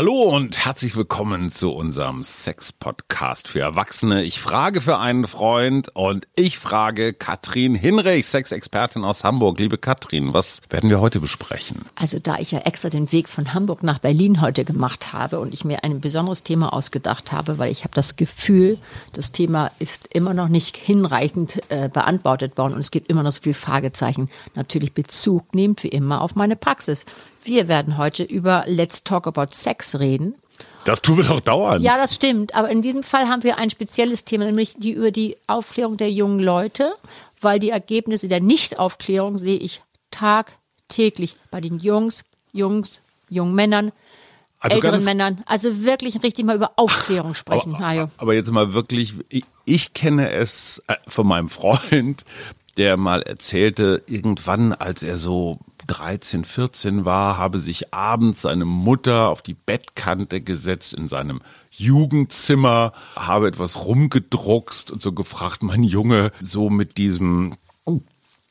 Hallo und herzlich willkommen zu unserem Sex-Podcast für Erwachsene. Ich frage für einen Freund und ich frage Katrin Hinrich, Sexexpertin aus Hamburg. Liebe Katrin, was werden wir heute besprechen? Also da ich ja extra den Weg von Hamburg nach Berlin heute gemacht habe und ich mir ein besonderes Thema ausgedacht habe, weil ich habe das Gefühl, das Thema ist immer noch nicht hinreichend äh, beantwortet worden und es gibt immer noch so viele Fragezeichen. Natürlich Bezug nehmt wie immer auf meine Praxis. Wir werden heute über Let's Talk About Sex reden. Das tun wir doch dauernd. Ja, das stimmt. Aber in diesem Fall haben wir ein spezielles Thema, nämlich die über die Aufklärung der jungen Leute, weil die Ergebnisse der Nichtaufklärung sehe ich tagtäglich bei den Jungs, Jungs, jungen Männern, Also älteren Männern. Also wirklich richtig mal über Aufklärung sprechen, Hajo. Aber jetzt mal wirklich, ich, ich kenne es äh, von meinem Freund, der mal erzählte, irgendwann, als er so 13, 14 war, habe sich abends seine Mutter auf die Bettkante gesetzt in seinem Jugendzimmer, habe etwas rumgedruckst und so gefragt, mein Junge, so mit diesem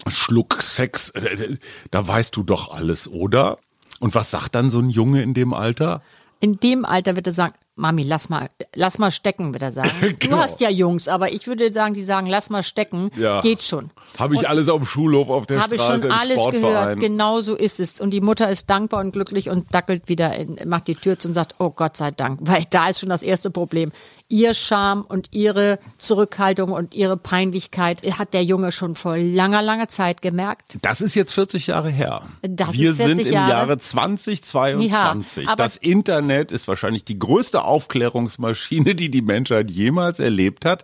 Schluck Sex, äh, da weißt du doch alles, oder? Und was sagt dann so ein Junge in dem Alter? In dem Alter wird er sagen, Mami, lass mal, lass mal stecken, wird er sagen. Genau. Du hast ja Jungs, aber ich würde sagen, die sagen, lass mal stecken, Ja. geht schon. Habe ich alles auf dem Schulhof, auf der Habe ich Straße, schon im alles gehört. Genau so ist es. Und die Mutter ist dankbar und glücklich und dackelt wieder, in, macht die Tür zu und sagt, oh Gott sei Dank. Weil da ist schon das erste Problem. Ihr Scham und ihre Zurückhaltung und ihre Peinlichkeit hat der Junge schon vor langer, langer Zeit gemerkt. Das ist jetzt 40 Jahre her. Das Wir ist 40 sind im Jahre. Jahre 2022. Ja, das Internet ist wahrscheinlich die größte Aufklärungsmaschine, die die Menschheit jemals erlebt hat.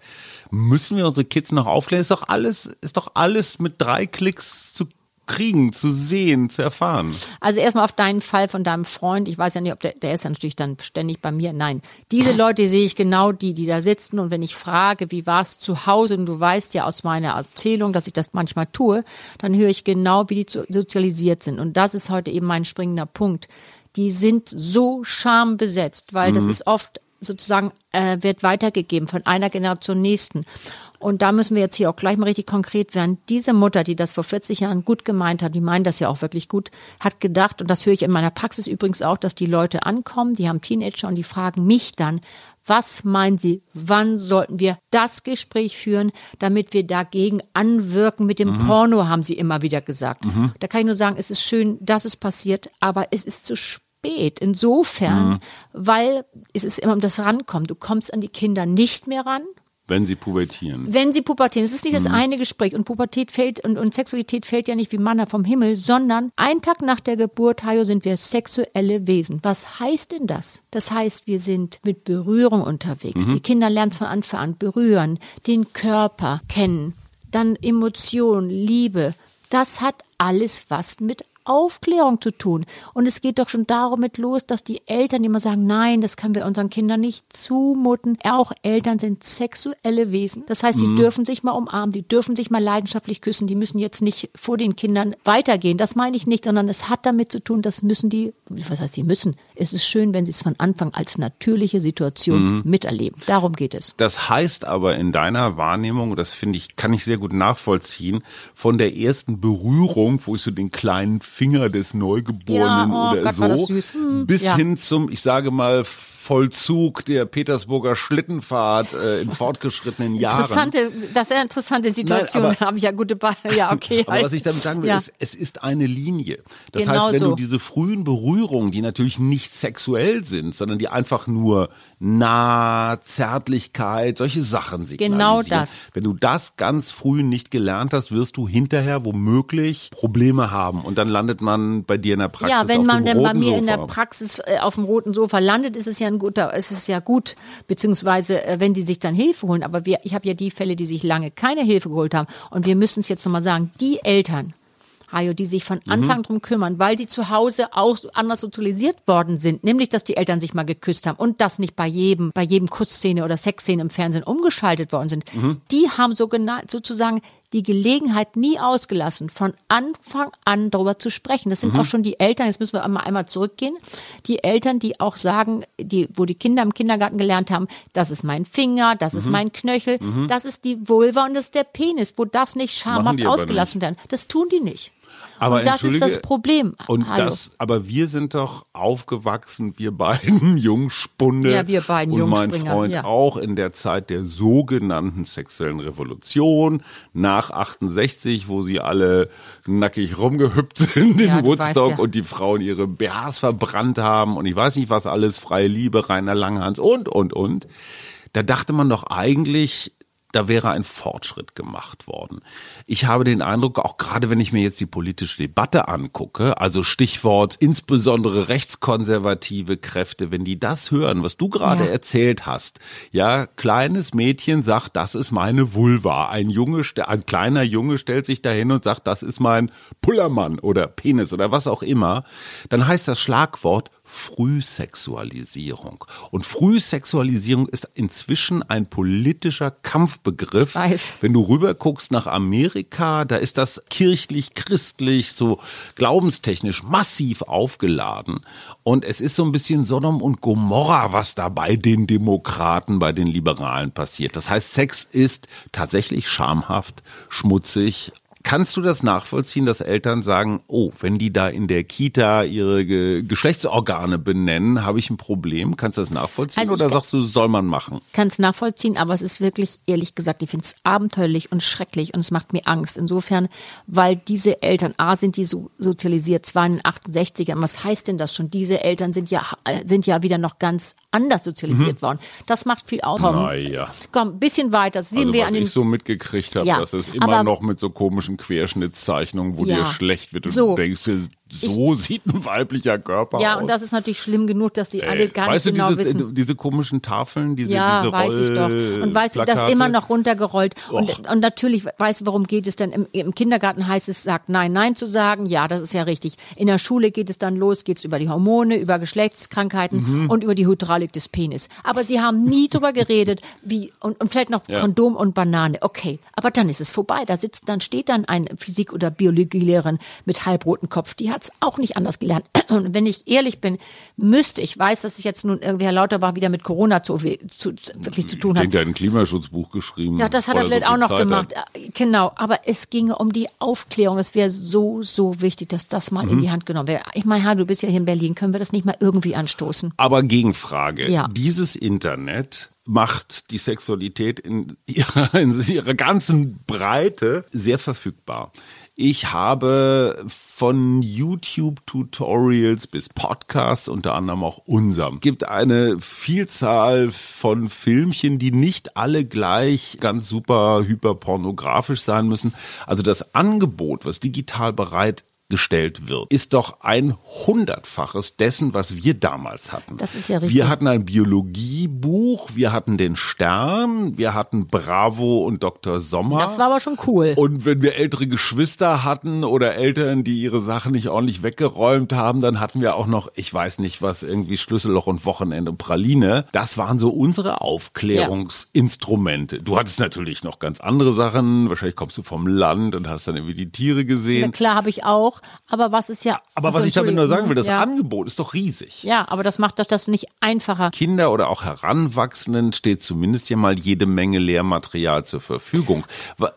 Müssen wir unsere Kids noch aufklären? Ist doch alles, ist doch alles mit drei Klicks zu kriegen, zu sehen, zu erfahren. Also erstmal auf deinen Fall von deinem Freund. Ich weiß ja nicht, ob der, der ist natürlich dann ständig bei mir. Nein, diese Leute sehe ich genau, die, die da sitzen. Und wenn ich frage, wie war es zu Hause, und du weißt ja aus meiner Erzählung, dass ich das manchmal tue, dann höre ich genau, wie die sozialisiert sind. Und das ist heute eben mein springender Punkt. Die sind so schambesetzt, weil das ist oft sozusagen, äh, wird weitergegeben von einer Generation nächsten. Und da müssen wir jetzt hier auch gleich mal richtig konkret werden. Diese Mutter, die das vor 40 Jahren gut gemeint hat, die meint das ja auch wirklich gut, hat gedacht, und das höre ich in meiner Praxis übrigens auch, dass die Leute ankommen, die haben Teenager und die fragen mich dann, was meinen Sie, wann sollten wir das Gespräch führen, damit wir dagegen anwirken mit dem Porno, haben sie immer wieder gesagt. Da kann ich nur sagen, es ist schön, dass es passiert, aber es ist zu spät. Insofern, weil es ist immer um das Rankommen. Du kommst an die Kinder nicht mehr ran, Wenn sie pubertieren. wenn sie pubertieren. Es ist nicht das eine Gespräch und Pubertät fällt und, und Sexualität fällt ja nicht wie Manna vom Himmel, sondern ein Tag nach der Geburt, Hajo, sind wir sexuelle Wesen. Was heißt denn das? Das heißt, wir sind mit Berührung unterwegs. Die Kinder lernen es von Anfang an berühren, den Körper kennen, dann Emotion, Liebe. Das hat alles was mit Aufklärung zu tun. Und es geht doch schon damit los, dass die Eltern immer sagen, nein, das können wir unseren Kindern nicht zumuten. Auch Eltern sind sexuelle Wesen. Das heißt, die dürfen sich mal umarmen, die dürfen sich mal leidenschaftlich küssen, die müssen jetzt nicht vor den Kindern weitergehen. Das meine ich nicht, sondern es hat damit zu tun, das müssen die, was heißt, die müssen. Es ist schön, wenn sie es von Anfang als natürliche Situation miterleben. Darum geht es. Das heißt aber in deiner Wahrnehmung, das finde ich, kann ich sehr gut nachvollziehen, von der ersten Berührung, wo ich so den kleinen Finger des Neugeborenen Ja, oh oder Gott, so. Hm, bis ja. hin zum, ich sage mal, Vollzug der Petersburger Schlittenfahrt äh, in fortgeschrittenen Jahren. Interessante, das ist eine interessante Situation. aber- Habe ich ja gute Be Ja, okay. Aber was ich damit sagen will, Ja. ist, es ist eine Linie. Das Genau heißt, wenn so. du diese frühen Berührungen, die natürlich nicht sexuell sind, sondern die einfach nur nah, Zärtlichkeit, solche Sachen signalisieren. Genau das. Wenn du das ganz früh nicht gelernt hast, wirst du hinterher womöglich Probleme haben und dann landet man bei dir in der Praxis Ja, wenn auf man dem dann bei mir in der Sofa. Praxis äh, auf dem roten Sofa landet, ist es ja ein guter, ist es ja gut, beziehungsweise äh, wenn die sich dann Hilfe holen. Aber wir, ich habe ja die Fälle, die sich lange keine Hilfe geholt haben. Und wir müssen es jetzt nochmal sagen, die Eltern, Hajo, die sich von Anfang drum kümmern, weil sie zu Hause auch anders sozialisiert worden sind, nämlich dass die Eltern sich mal geküsst haben und das nicht bei jedem, bei jedem Kussszene oder Sexszene im Fernsehen umgeschaltet worden sind. Die haben so sozusagen die Gelegenheit nie ausgelassen, von Anfang an darüber zu sprechen. Das sind auch schon die Eltern, jetzt müssen wir einmal, einmal zurückgehen, die Eltern, die auch sagen, die, wo die Kinder im Kindergarten gelernt haben, das ist mein Finger, das ist mein Knöchel, das ist die Vulva und das ist der Penis, wo das nicht schamhaft ausgelassen werden. Das tun die nicht. Aber und das ist das Problem. Und Hallo. das, aber wir sind doch aufgewachsen, wir beiden Jungspunde. Ja, wir beiden Und mein Freund ja. auch in der Zeit der sogenannten sexuellen Revolution nach 68, wo sie alle nackig rumgehüpft sind in Ja, weißt Woodstock ja. und die Frauen ihre BHs verbrannt haben und ich weiß nicht was alles, freie Liebe, Rainer Langhans und, und, und. Da dachte man doch eigentlich, da wäre ein Fortschritt gemacht worden. Ich habe den Eindruck, auch gerade wenn ich mir jetzt die politische Debatte angucke, also Stichwort insbesondere rechtskonservative Kräfte, wenn die das hören, was du gerade Ja. erzählt hast, ja, kleines Mädchen sagt, das ist meine Vulva. Ein Junge, ein kleiner Junge stellt sich dahin und sagt, das ist mein Pullermann oder Penis oder was auch immer, dann heißt das Schlagwort Frühsexualisierung. Und Frühsexualisierung ist inzwischen ein politischer Kampfbegriff. Wenn du rüberguckst nach Amerika, da ist das kirchlich, christlich, so glaubenstechnisch massiv aufgeladen. Und es ist so ein bisschen Sodom und Gomorra, was da bei den Demokraten, bei den Liberalen passiert. Das heißt, Sex ist tatsächlich schamhaft, schmutzig, Kannst du das nachvollziehen, dass Eltern sagen, oh, wenn die da in der Kita ihre Ge Geschlechtsorgane benennen, habe ich ein Problem? Kannst du das nachvollziehen Also oder sagst du, soll man machen? kann es nachvollziehen, aber es ist wirklich, ehrlich gesagt, ich finde es abenteuerlich und schrecklich und es macht mir Angst. Insofern, weil diese Eltern, A, sind die so sozialisiert, zwar in den 68ern, was heißt denn das schon? Diese Eltern sind ja, äh, sind ja wieder noch ganz anders sozialisiert worden. Das macht viel aus. Komm, Naja. komm, ein bisschen weiter. Das sehen Also wir was an den ich so mitgekriegt habe, Ja, dass es immer noch mit so komischen Querschnittszeichnungen, wo Ja. dir schlecht wird und So. du denkst, so sieht ein weiblicher Körper Ja, aus. und das ist natürlich schlimm genug, dass die alle Ey, gar nicht du, genau diese, wissen. diese komischen Tafeln, diese, Ja, diese weiß ich doch. Und weißt du, das immer noch runtergerollt. Und, und natürlich, weißt du, worum geht es denn? Im, Im Kindergarten heißt es, sagt Nein, Nein zu sagen. Ja, das ist ja richtig. In der Schule geht es dann los, geht es über die Hormone, über Geschlechtskrankheiten Mhm. und über die Hydraulik des Penis. Aber sie haben nie drüber geredet, wie, und, und vielleicht noch Ja. Kondom und Banane. Okay. Aber dann ist es vorbei. Da sitzt, dann steht dann ein Physik- oder Biologielehrerin mit halbrotem Kopf. Die hat es auch nicht anders gelernt. Und wenn ich ehrlich bin, müsste, ich weiß, dass es jetzt nun irgendwie Herr Lauterbach wieder mit Corona zu, zu, wirklich zu tun Ich hat. der hat ein Klimaschutzbuch geschrieben. Ja, das hat er vielleicht so auch noch Zeit gemacht. Hat. Genau, aber es ginge um die Aufklärung. Es wäre so, so wichtig, dass das mal Mhm. in die Hand genommen wäre. Ich meine, ha, du bist ja hier in Berlin. Können wir das nicht mal irgendwie anstoßen? Aber Gegenfrage. Ja. Dieses Internet macht die Sexualität in ihrer, in ihrer ganzen Breite sehr verfügbar. Ich habe von YouTube-Tutorials bis Podcasts, unter anderem auch unserem, gibt eine Vielzahl von Filmchen, die nicht alle gleich ganz super hyperpornografisch sein müssen. Also das Angebot, was digital bereit gestellt wird, ist doch ein hundertfaches dessen, was wir damals hatten. Das ist ja richtig. Wir hatten ein Biologiebuch, wir hatten den Stern, wir hatten Bravo und Dr. Sommer. Das war aber schon cool. Und wenn wir ältere Geschwister hatten oder Eltern, die ihre Sachen nicht ordentlich weggeräumt haben, dann hatten wir auch noch, ich weiß nicht was, irgendwie Schlüsselloch und Wochenende und Praline. Das waren so unsere Aufklärungsinstrumente. Du hattest natürlich noch ganz andere Sachen. Wahrscheinlich kommst du vom Land und hast dann irgendwie die Tiere Na gesehen. klar, habe ich auch. Aber was ist ja. Aber Achso, was ich damit nur sagen will, das ja. Angebot ist doch riesig. Ja, aber das macht doch das nicht einfacher. Kinder oder auch Heranwachsenden steht zumindest ja mal jede Menge Lehrmaterial zur Verfügung.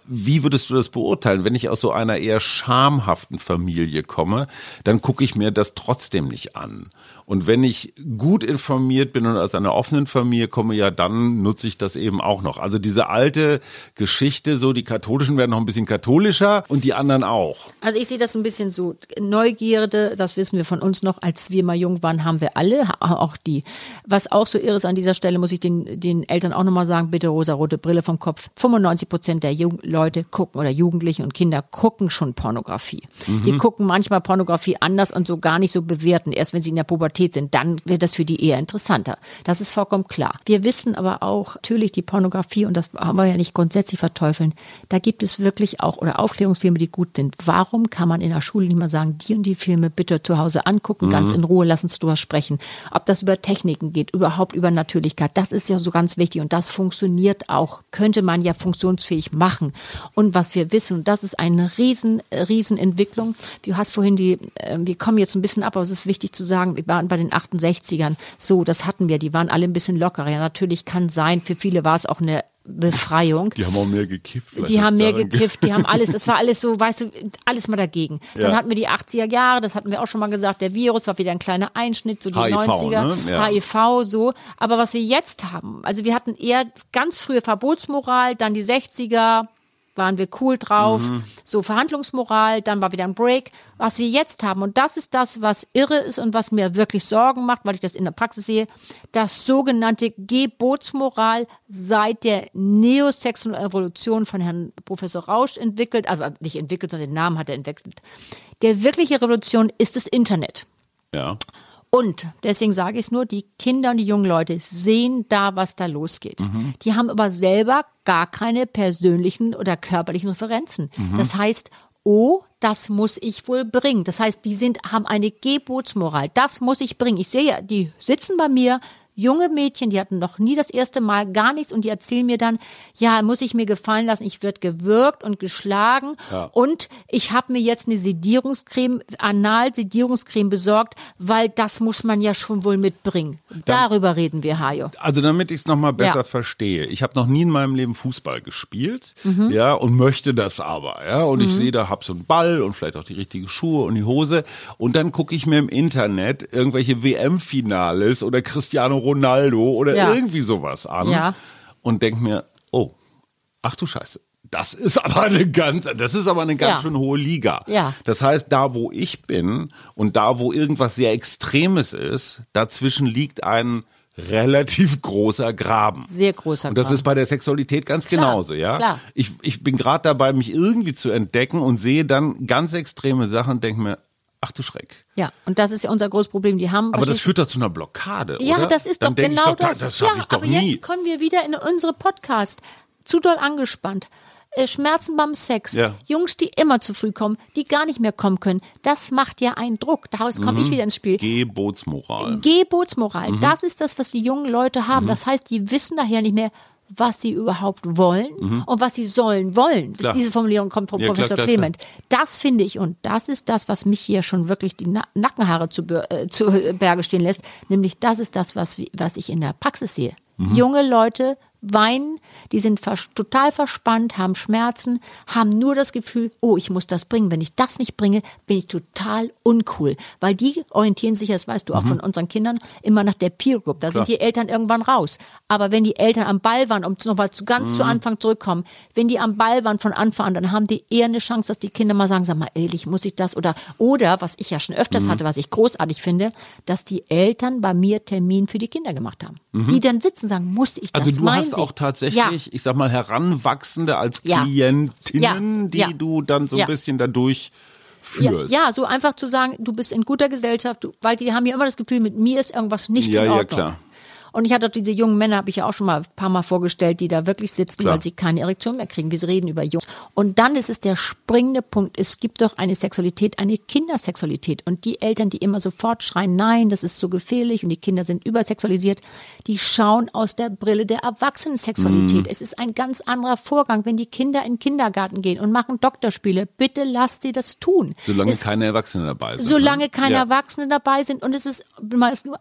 Wie würdest du das beurteilen? Wenn ich aus so einer eher schamhaften Familie komme, dann gucke ich mir das trotzdem nicht an. Und wenn ich gut informiert bin und aus einer offenen Familie komme, ja, dann nutze ich das eben auch noch. Also diese alte Geschichte, so die Katholischen werden noch ein bisschen katholischer und die anderen auch. Also ich sehe das ein bisschen so. Neugierde, das wissen wir von uns noch, als wir mal jung waren, haben wir alle, auch die. Was auch so irre ist an dieser Stelle, muss ich den, den Eltern auch nochmal sagen, bitte rosa-rote Brille vom Kopf. 95 Prozent der Jung Leute gucken oder Jugendlichen und Kinder gucken schon Pornografie. Die gucken manchmal Pornografie anders und so gar nicht so bewerten. Erst wenn sie in der Pubertät sind, dann wird das für die eher interessanter. Das ist vollkommen klar. Wir wissen aber auch, natürlich die Pornografie, und das haben wir ja nicht grundsätzlich verteufeln, da gibt es wirklich auch, oder Aufklärungsfilme, die gut sind. Warum kann man in der Schule nicht mal sagen, die und die Filme bitte zu Hause angucken, ganz in Ruhe, lass uns drüber sprechen. Ob das über Techniken geht, überhaupt über Natürlichkeit, das ist ja so ganz wichtig und das funktioniert auch, könnte man ja funktionsfähig machen. Und was wir wissen, das ist eine riesen, riesen Entwicklung. Du hast vorhin die, äh, wir kommen jetzt ein bisschen ab, aber es ist wichtig zu sagen, wir waren bei den 68ern so, das hatten wir, die waren alle ein bisschen lockerer. Ja, natürlich kann sein, für viele war es auch eine Befreiung. Die haben auch mehr gekifft. vielleicht Die haben mehr gekifft, die haben alles, das war alles so, weißt du, alles mal dagegen. Dann Ja. hatten wir die 80er Jahre, das hatten wir auch schon mal gesagt, der Virus war wieder ein kleiner Einschnitt, so die HIV, 90er, ne? Ja. HIV, so. Aber was wir jetzt haben, also wir hatten eher ganz frühe Verbotsmoral, dann die 60er, waren wir cool drauf, Mhm. so Verhandlungsmoral, dann war wieder ein Break. Was wir jetzt haben, und das ist das, was irre ist und was mir wirklich Sorgen macht, weil ich das in der Praxis sehe, das sogenannte Gebotsmoral seit der neosexuellen Revolution von Herrn Professor Rausch entwickelt, also nicht entwickelt, sondern den Namen hat er entwickelt. Der wirkliche Revolution ist das Internet. Ja. Und deswegen sage ich es nur, die Kinder und die jungen Leute sehen da, was da losgeht. Die haben aber selber gar keine persönlichen oder körperlichen Referenzen. Das heißt, oh, das muss ich wohl bringen. Das heißt, die sind, haben eine Gebotsmoral. Das muss ich bringen. Ich sehe ja, die sitzen bei mir, junge Mädchen, die hatten noch nie das erste Mal gar nichts und die erzählen mir dann, ja, muss ich mir gefallen lassen, ich werde gewürgt und geschlagen und ich habe mir jetzt eine Sedierungscreme, Anal-Sedierungscreme besorgt, weil das muss man ja schon wohl mitbringen. Darüber reden wir, Hajo. Also damit ich es nochmal besser Ja. verstehe. Ich habe noch nie in meinem Leben Fußball gespielt, Mhm. ja, und möchte das aber, ja. Und ich sehe, da hab so einen Ball und vielleicht auch die richtigen Schuhe und die Hose. Und dann gucke ich mir im Internet irgendwelche WM-Finales oder Cristiano Ronaldo oder Ja. irgendwie sowas an Ja. und denk mir, oh, ach du Scheiße. Das ist aber eine ganz, das ist aber eine ganz Ja. schön hohe Liga. Ja. Das heißt, da wo ich bin und da wo irgendwas sehr Extremes ist, dazwischen liegt ein relativ großer Graben. Sehr großer Und das Graben. ist bei der Sexualität ganz Klar, genauso, ja. klar. Ich, ich bin gerade dabei, mich irgendwie zu entdecken und sehe dann ganz extreme Sachen und denke mir, ach du Schreck. Ja, und das ist ja unser großes Problem. Die haben Aber das führt doch zu einer Blockade, Ja, oder? das ist Dann doch genau doch, das. Das ja, aber nie. jetzt kommen wir wieder in unsere Podcast. Zu doll angespannt. Äh, Schmerzen beim Sex. Ja. Jungs, die immer zu früh kommen, die gar nicht mehr kommen können. Das macht ja einen Druck. Daraus komme Mhm. ich wieder ins Spiel. Gebotsmoral. Gebotsmoral, Mhm. das ist das, was die jungen Leute haben. Das heißt, die wissen nachher nicht mehr, was sie überhaupt wollen und was sie sollen wollen. Mhm. Klar. Diese Formulierung kommt von Ja, klar, Professor klar, Clement. Das finde ich und das ist das, was mich hier schon wirklich die Na Nackenhaare zu, äh, zu Berge stehen lässt. Nämlich das ist das, was, was ich in der Praxis sehe. Mhm. Junge Leute weinen, die sind vers total verspannt, haben Schmerzen, haben nur das Gefühl, oh, ich muss das bringen. Wenn ich das nicht bringe, bin ich total uncool. Weil die orientieren sich, das weißt du auch von unseren Kindern, immer nach der Peer Group. Da sind die Eltern irgendwann raus. Aber wenn die Eltern am Ball waren, um nochmal zu ganz zu Anfang zurückkommen, wenn die am Ball waren von Anfang an, dann haben die eher eine Chance, dass die Kinder mal sagen, sag mal, ehrlich, muss ich das? Oder, oder, was ich ja schon öfters hatte, was ich großartig finde, dass die Eltern bei mir Termin für die Kinder gemacht haben. Die dann sitzen und sagen, muss ich das? Also du hast auch tatsächlich, ich sag mal, Heranwachsende als Ja. Klientinnen, Ja. die Ja. du dann so ein Ja. bisschen dadurch Ja, führst. ja, so einfach zu sagen, du bist in guter Gesellschaft, du, weil die haben ja immer das Gefühl, mit mir ist irgendwas nicht Ja, in ja, Ordnung. klar. Und ich hatte auch diese jungen Männer, habe ich ja auch schon mal ein paar Mal vorgestellt, die da wirklich sitzen, Klar. weil sie keine Erektion mehr kriegen. Wir reden über Jungs. Und dann ist es der springende Punkt. Es gibt doch eine Sexualität, eine Kindersexualität. Und die Eltern, die immer sofort schreien, nein, das ist so gefährlich und die Kinder sind übersexualisiert, die schauen aus der Brille der Erwachsenensexualität. Mhm. Es ist ein ganz anderer Vorgang, wenn die Kinder in den Kindergarten gehen und machen Doktorspiele. Bitte lasst sie das tun. Solange es keine Erwachsenen dabei sind. Solange ne? keine ja. Erwachsenen dabei sind und es ist,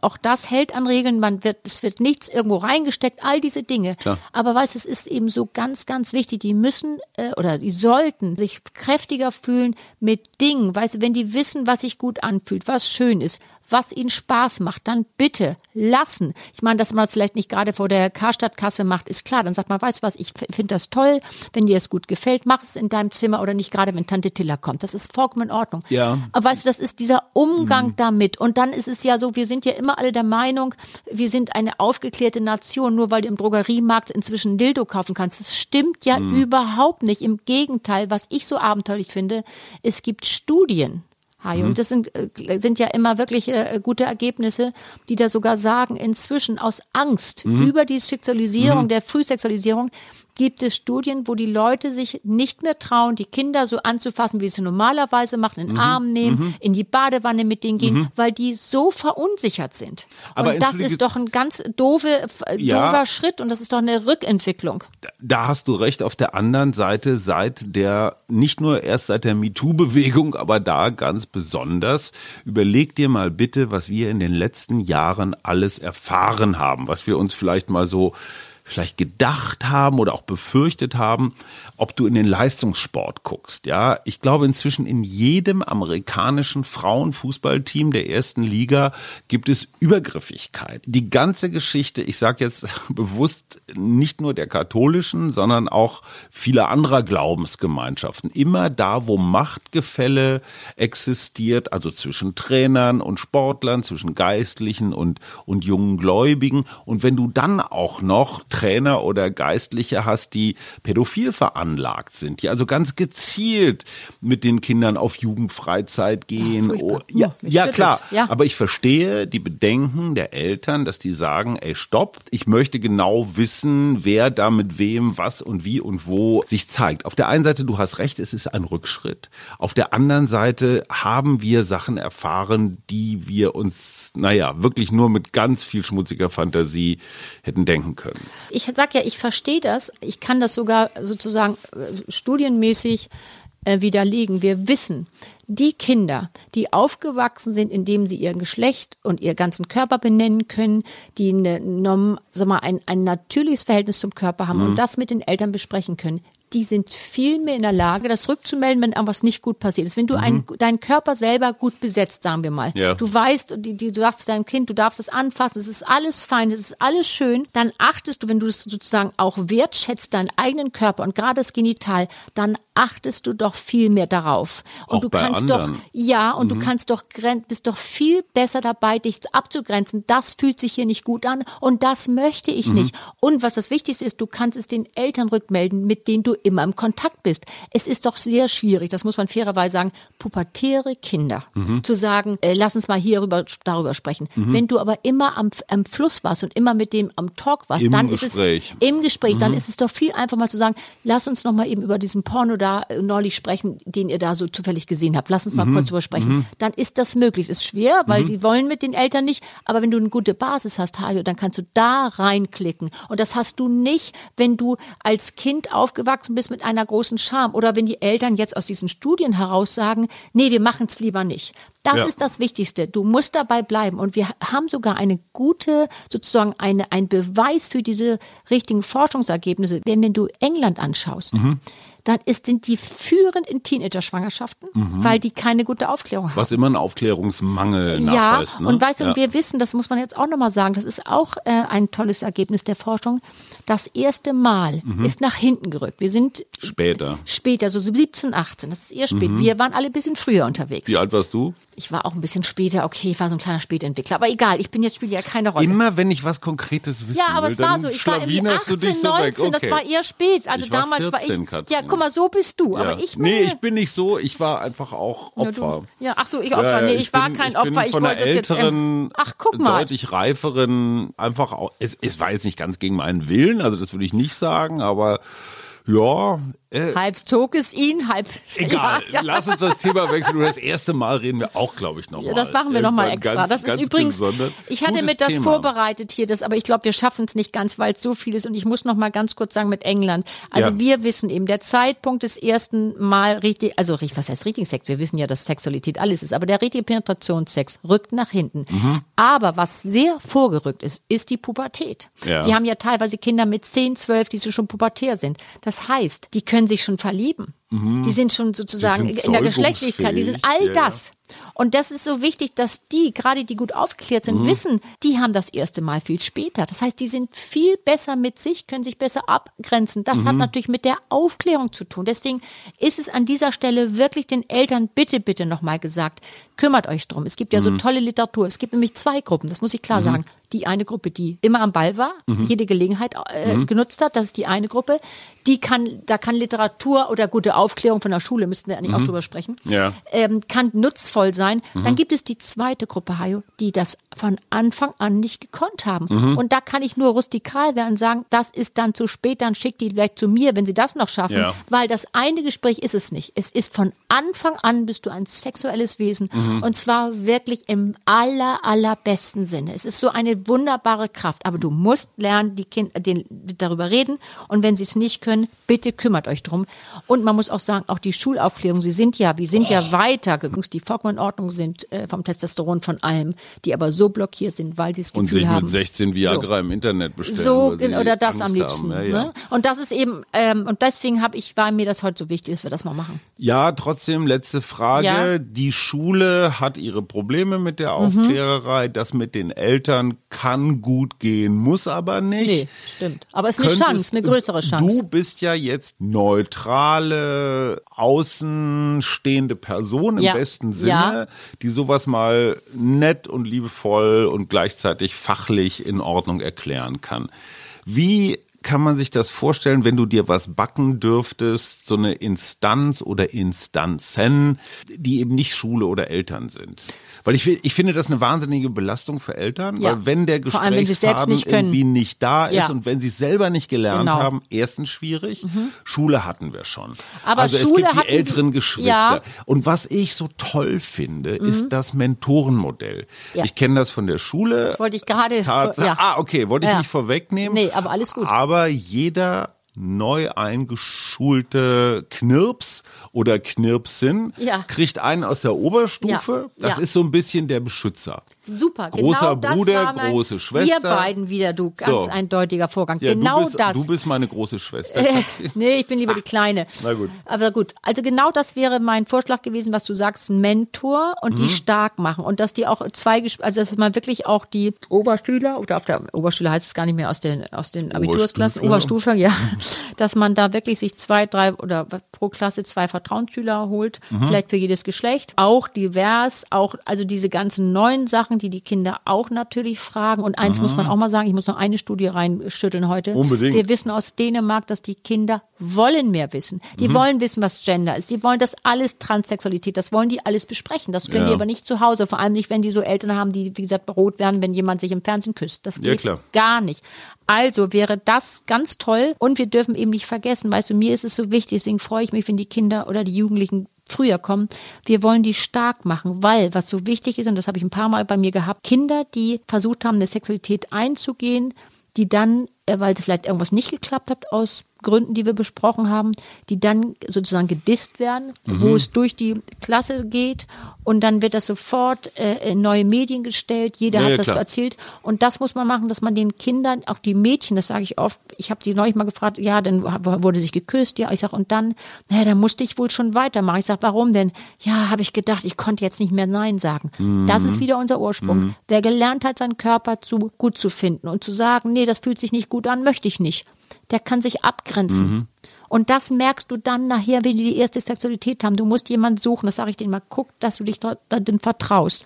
auch das hält an Regeln, man wird, es wird nichts irgendwo reingesteckt, all diese Dinge. Klar. Aber weißt, du, es ist eben so ganz, ganz wichtig, die müssen äh, oder die sollten sich kräftiger fühlen mit Dingen, weißt du, wenn die wissen, was sich gut anfühlt, was schön ist, was ihnen Spaß macht, dann bitte lassen. Ich meine, dass man es vielleicht nicht gerade vor der Karstadtkasse macht, ist klar. Dann sagt man, weißt du was, ich finde das toll, wenn dir es gut gefällt, mach es in deinem Zimmer oder nicht gerade, wenn Tante Tilla kommt. Das ist vollkommen in Ordnung. Ja. Aber weißt du, das ist dieser Umgang damit. Und dann ist es ja so, wir sind ja immer alle der Meinung, wir sind eine aufgeklärte Nation, nur weil du im Drogeriemarkt inzwischen Dildo kaufen kannst. Das stimmt ja überhaupt nicht. Im Gegenteil, was ich so abenteuerlich finde, es gibt Studien. Hajo. Und das sind, äh, sind ja immer wirklich äh, gute Ergebnisse, die da sogar sagen, inzwischen aus Angst über die Sexualisierung, der Frühsexualisierung, gibt es Studien, wo die Leute sich nicht mehr trauen, die Kinder so anzufassen, wie sie normalerweise machen, in den Arm nehmen, in die Badewanne mit denen gehen, weil die so verunsichert sind. Aber und das ist doch ein ganz doofe, äh, Ja. doofer Schritt und das ist doch eine Rückentwicklung. Da hast du recht. Auf der anderen Seite, seit der, nicht nur erst seit der MeToo-Bewegung, aber da ganz besonders, überleg dir mal bitte, was wir in den letzten Jahren alles erfahren haben, was wir uns vielleicht mal so vielleicht gedacht haben oder auch befürchtet haben, ob du in den Leistungssport guckst. Ja, ich glaube inzwischen in jedem amerikanischen Frauenfußballteam der ersten Liga gibt es Übergriffigkeit. Die ganze Geschichte, ich sage jetzt bewusst nicht nur der katholischen, sondern auch vieler anderer Glaubensgemeinschaften. Immer da, wo Machtgefälle existiert, also zwischen Trainern und Sportlern, zwischen Geistlichen und, und jungen Gläubigen. Und wenn du dann auch noch Trainer oder Geistliche hast, die pädophil veranlagt sind, die also ganz gezielt mit den Kindern auf Jugendfreizeit gehen. Oh, ja, Ja, mich ja klar. Ja. Aber ich verstehe die Bedenken der Eltern, dass die sagen, ey, stopp, ich möchte genau wissen, wer da mit wem, was und wie und wo sich zeigt. Auf der einen Seite, du hast recht, es ist ein Rückschritt. Auf der anderen Seite haben wir Sachen erfahren, die wir uns, naja, wirklich nur mit ganz viel schmutziger Fantasie hätten denken können. Ich sag ja, ich verstehe das. Ich kann das sogar sozusagen äh, studienmäßig äh, widerlegen. Wir wissen, die Kinder, die aufgewachsen sind, indem sie ihr Geschlecht und ihr ganzen Körper benennen können, die eine, sag mal, ein, ein natürliches Verhältnis zum Körper haben und das mit den Eltern besprechen können, die sind viel mehr in der Lage, das rückzumelden, wenn irgendwas nicht gut passiert ist. Wenn du ein, deinen Körper selber gut besetzt, sagen wir mal, Ja. du weißt, die, die, du sagst zu deinem Kind, du darfst es anfassen, es ist alles fein, es ist alles schön, dann achtest du, wenn du es sozusagen auch wertschätzt, deinen eigenen Körper und gerade das Genital, dann achtest du doch viel mehr darauf. Und Auch du kannst anderen. doch, ja, und du kannst doch, bist doch viel besser dabei, dich abzugrenzen. Das fühlt sich hier nicht gut an und das möchte ich nicht. Und was das Wichtigste ist, du kannst es den Eltern rückmelden, mit denen du immer im Kontakt bist. Es ist doch sehr schwierig, das muss man fairerweise sagen, pubertäre Kinder zu sagen, äh, lass uns mal hierüber, darüber sprechen. Wenn du aber immer am, am Fluss warst und immer mit dem am Talk warst, Im dann Gespräch. ist es im Gespräch, dann ist es doch viel einfacher mal zu sagen, lass uns noch mal eben über diesen Porno da äh, neulich sprechen, den ihr da so zufällig gesehen habt. Lass uns mal kurz drüber sprechen. Dann ist das möglich. Ist schwer, weil die wollen mit den Eltern nicht. Aber wenn du eine gute Basis hast, Hajo, dann kannst du da reinklicken. Und das hast du nicht, wenn du als Kind aufgewachsen bist mit einer großen Scham oder wenn die Eltern jetzt aus diesen Studien heraus sagen, nee, wir machen es lieber nicht. Das Ja. ist das Wichtigste. Du musst dabei bleiben. Und wir haben sogar eine gute, sozusagen eine, ein Beweis für diese richtigen Forschungsergebnisse. Denn wenn du England anschaust, Mhm. Dann sind die führend in Teenager-Schwangerschaften, weil die keine gute Aufklärung haben. Mhm. Was immer ein Aufklärungsmangel Ja, nachweist. Ne? und weißt du, Ja. und wir wissen, das muss man jetzt auch nochmal sagen, das ist auch äh, ein tolles Ergebnis der Forschung. Das erste Mal Mhm. ist nach hinten gerückt. Wir sind Später. später, so 17, 18, das ist eher spät. Wir waren alle ein bisschen früher unterwegs. Mhm. Wie alt warst du? Ich war auch ein bisschen später, okay, ich war so ein kleiner Spätentwickler. Aber egal, ich bin jetzt spielt ja keine Rolle. Immer wenn ich was Konkretes wissen ja, aber will, es war dann so. Ich war irgendwie schlawinerst du 18, dich so 19, weg. das Okay. war eher spät. Also Ich war damals war 14, ich. Katrin. Ja, guck mal, so bist du. Ja. Aber ich nee, meine- ich bin nicht so. Ich war einfach auch Ja, Opfer. du, ja, ach so, ich Opfer. Ja, nee, ja, ich, war bin, kein ich Opfer. Ich wollte das jetzt. Ähm, ach, guck mal. deutlich reiferen, einfach auch. Es, es war jetzt nicht ganz gegen meinen Willen, also das würde ich nicht sagen, aber ja, äh, Halb zog es ihn, halb. Egal, Ja, ja. lass uns das Thema wechseln. Über das erste Mal reden wir auch, glaube ich, nochmal. Ja, das machen wir nochmal extra. das ist übrigens, ich hatte mit das vorbereitet hier, das, aber ich glaube, wir schaffen es nicht ganz, weil es so viel ist. Und ich muss noch mal ganz kurz sagen mit England. Also Ja. wir wissen eben, der Zeitpunkt des ersten Mal richtig, also was heißt richtigen Sex? Wir wissen ja, dass Sexualität alles ist, aber der richtige Penetrationssex rückt nach hinten. Mhm. Aber was sehr vorgerückt ist, ist die Pubertät. Die haben ja teilweise Kinder mit 10, 12, die schon pubertär sind. Das heißt, die können sich schon verlieben. Die sind schon sozusagen Mhm. Sind in der Geschlechtlichkeit, die sind all ja, das. Und das ist so wichtig, dass die, gerade die gut aufgeklärt sind, Mhm. wissen, die haben das erste Mal viel später. Das heißt, die sind viel besser mit sich, können sich besser abgrenzen. Das Mhm. hat natürlich mit der Aufklärung zu tun. Deswegen ist es an dieser Stelle wirklich den Eltern bitte, bitte nochmal gesagt, kümmert euch drum. Es gibt ja Mhm. so tolle Literatur. Es gibt nämlich zwei Gruppen, das muss ich klar sagen. Die eine Gruppe, die immer am Ball war, Mhm. jede Gelegenheit äh, genutzt hat, das ist die eine Gruppe. Die kann, da kann Literatur oder gute Aufklärung von der Schule, müssten wir eigentlich auch drüber sprechen, Mhm. Ja. Mhm. ähm, kann nutzvoll sein. Dann gibt es die zweite Gruppe, Hajo, die das von Anfang an nicht gekonnt haben. Mhm. Und da kann ich nur rustikal werden und sagen, das ist dann zu spät, dann schickt die vielleicht zu mir, wenn sie das noch schaffen. Ja. Weil das eine Gespräch ist es nicht. Es ist von Anfang an bist du ein sexuelles Wesen Mhm. und zwar wirklich im aller, allerbesten Sinne. Es ist so eine wunderbare Kraft, aber du musst lernen, die Kinder den, darüber reden und wenn sie es nicht können, bitte kümmert euch drum. Und man muss auch sagen, auch die Schulaufklärung, sie sind ja, wir sind ja weiter. Die Vollkommenordnung sind äh, vom Testosteron von allem, die aber so blockiert sind, weil sie Und Gefühl sich haben. mit 16 Viagra im Internet bestellen. So, sie oder das Angst am liebsten. Ja, ja. Ne? Und das ist eben, ähm, und deswegen habe ich, war mir das heute so wichtig, dass wir das mal machen. Ja, trotzdem, letzte Frage. Ja. Die Schule hat ihre Probleme mit der Aufklärerei. Das mit den Eltern kann gut gehen, muss aber nicht. Nee, stimmt. Aber es ist eine Könntest- Chance, eine größere Chance. Du bist ja jetzt neutrale, außenstehende Person im Ja. besten Sinne, Ja. die sowas mal nett und liebevoll und gleichzeitig fachlich in Ordnung erklären kann. Wie kann man sich das vorstellen, wenn du dir was backen dürftest, so eine Instanz oder Instanzen, die eben nicht Schule oder Eltern sind? Weil ich, ich finde das eine wahnsinnige Belastung für Eltern, Ja. weil wenn der Gesprächsfaden nicht irgendwie nicht da ist Ja. und wenn sie es selber nicht gelernt Genau. haben, erstens schwierig. Schule hatten wir schon. Aber also Schule es gibt die älteren Geschwister. Ja. Mhm. Und was ich so toll finde, ist das Mentorenmodell. Ich kenne das von der Schule. Das wollte ich gerade ja. Ah, okay, wollte ich nicht vorwegnehmen. Nee, aber alles gut. Aber jeder neu eingeschulte Knirps oder Knirpsin Ja. kriegt einen aus der Oberstufe. Ja. Das Ja. ist so ein bisschen der Beschützer. Super, Großer genau das Bruder, war mein, große Schwester. Wir beiden wieder, du, ganz So. eindeutiger Vorgang. Ja, genau du bist, das. Du bist meine große Schwester. Äh, nee, ich bin lieber die Kleine. Na gut. Aber gut, also genau das wäre mein Vorschlag gewesen, was du sagst, Mentor und Mhm. die stark machen und dass die auch zwei, also dass man wirklich auch die Oberstühler oder auf der Oberschule heißt es gar nicht mehr aus den aus den Abitursklassen, Oberstufe. Oberstufe, ja, dass man da wirklich sich zwei, drei oder pro Klasse zwei Vertrauensschüler holt, Mhm. vielleicht für jedes Geschlecht, auch divers, auch also diese ganzen neuen Sachen, die die Kinder auch natürlich fragen und eins muss man auch mal sagen, ich muss noch eine Studie reinschütteln heute. Mhm. Unbedingt. Wir wissen aus Dänemark, dass die Kinder wollen mehr wissen. Mhm. Die wollen wissen, was Gender ist. Die wollen das alles Transsexualität, das wollen die alles besprechen. Das können Ja. die aber nicht zu Hause, vor allem nicht, wenn die so Eltern haben, die, wie gesagt, rot werden, wenn jemand sich im Fernsehen küsst. Das Ja, geht klar. gar nicht. Also wäre das ganz toll und wir dürfen eben nicht vergessen, weißt du, mir ist es so wichtig, deswegen freue ich mich, wenn die Kinder oder die Jugendlichen früher kommen. Wir wollen die stark machen, weil was so wichtig ist, und das habe ich ein paar Mal bei mir gehabt, Kinder, die versucht haben, eine Sexualität einzugehen, die dann, äh, weil es vielleicht irgendwas nicht geklappt hat aus Gründen, die wir besprochen haben, die dann sozusagen gedisst werden, Mhm. wo es durch die Klasse geht und dann wird das sofort äh, in neue Medien gestellt. Jeder Ja, hat das klar. erzählt und das muss man machen, dass man den Kindern, auch die Mädchen, das sage ich oft, ich habe die neulich mal gefragt, ja, dann wurde sich geküsst, ja, ich sag und dann, naja, dann musste ich wohl schon weitermachen. Ich sag, warum denn? Ja, habe ich gedacht, ich konnte jetzt nicht mehr Nein sagen. Das ist wieder unser Ursprung. Wer gelernt hat, seinen Körper zu gut zu finden und zu sagen, nee, das fühlt sich nicht gut an, möchte ich nicht. Der kann sich abgrenzen. Und das merkst du dann nachher, wenn die die erste Sexualität haben. Du musst jemanden suchen, das sage ich denen mal, guck, dass du dich darin vertraust.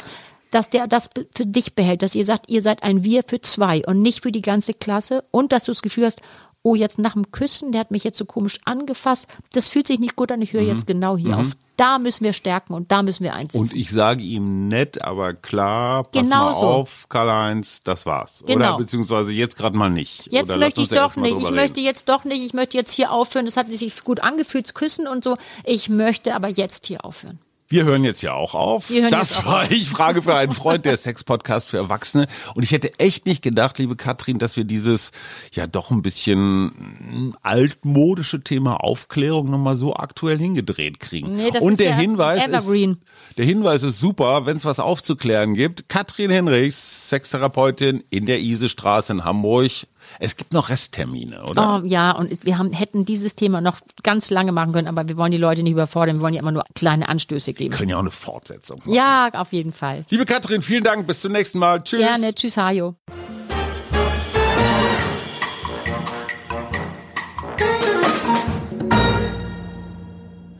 Dass der das für dich behält, dass ihr sagt, ihr seid ein Wir für zwei und nicht für die ganze Klasse und dass du das Gefühl hast, oh, jetzt nach dem Küssen, der hat mich jetzt so komisch angefasst, das fühlt sich nicht gut an, ich höre jetzt genau hier auf. Da müssen wir stärken und da müssen wir einsetzen. Und ich sage ihm nett, aber klar, pass Genau mal so. auf, Karl-Heinz, das war's. Oder Genau. beziehungsweise jetzt gerade mal nicht. Jetzt Oder möchte ich doch nicht. Ich drüber möchte reden. jetzt doch nicht. Ich möchte jetzt hier aufhören. Das hat sich gut angefühlt, das Küssen und so. Ich möchte aber jetzt hier aufhören. Wir hören jetzt ja auch auf. Das war ich Frage für einen Freund, der Sex-Podcast für Erwachsene. Und ich hätte echt nicht gedacht, liebe Katrin, dass wir dieses ja doch ein bisschen mm, altmodische Thema Aufklärung nochmal so aktuell hingedreht kriegen. Nee, das Und ist der ja Hinweis evergreen. ist, der Hinweis ist super, wenn es was aufzuklären gibt. Katrin Henrichs, Sextherapeutin in der Isestraße in Hamburg. Es gibt noch Resttermine, oder? Oh, ja, und wir haben, hätten dieses Thema noch ganz lange machen können, aber wir wollen die Leute nicht überfordern. Wir wollen ja immer nur kleine Anstöße geben. Wir können ja auch eine Fortsetzung machen. Ja, auf jeden Fall. Liebe Katrin, vielen Dank. Bis zum nächsten Mal. Tschüss. Gerne. Tschüss, Hajo.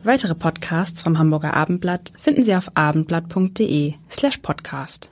Weitere Podcasts vom Hamburger Abendblatt finden Sie auf abendblatt.de slash podcast.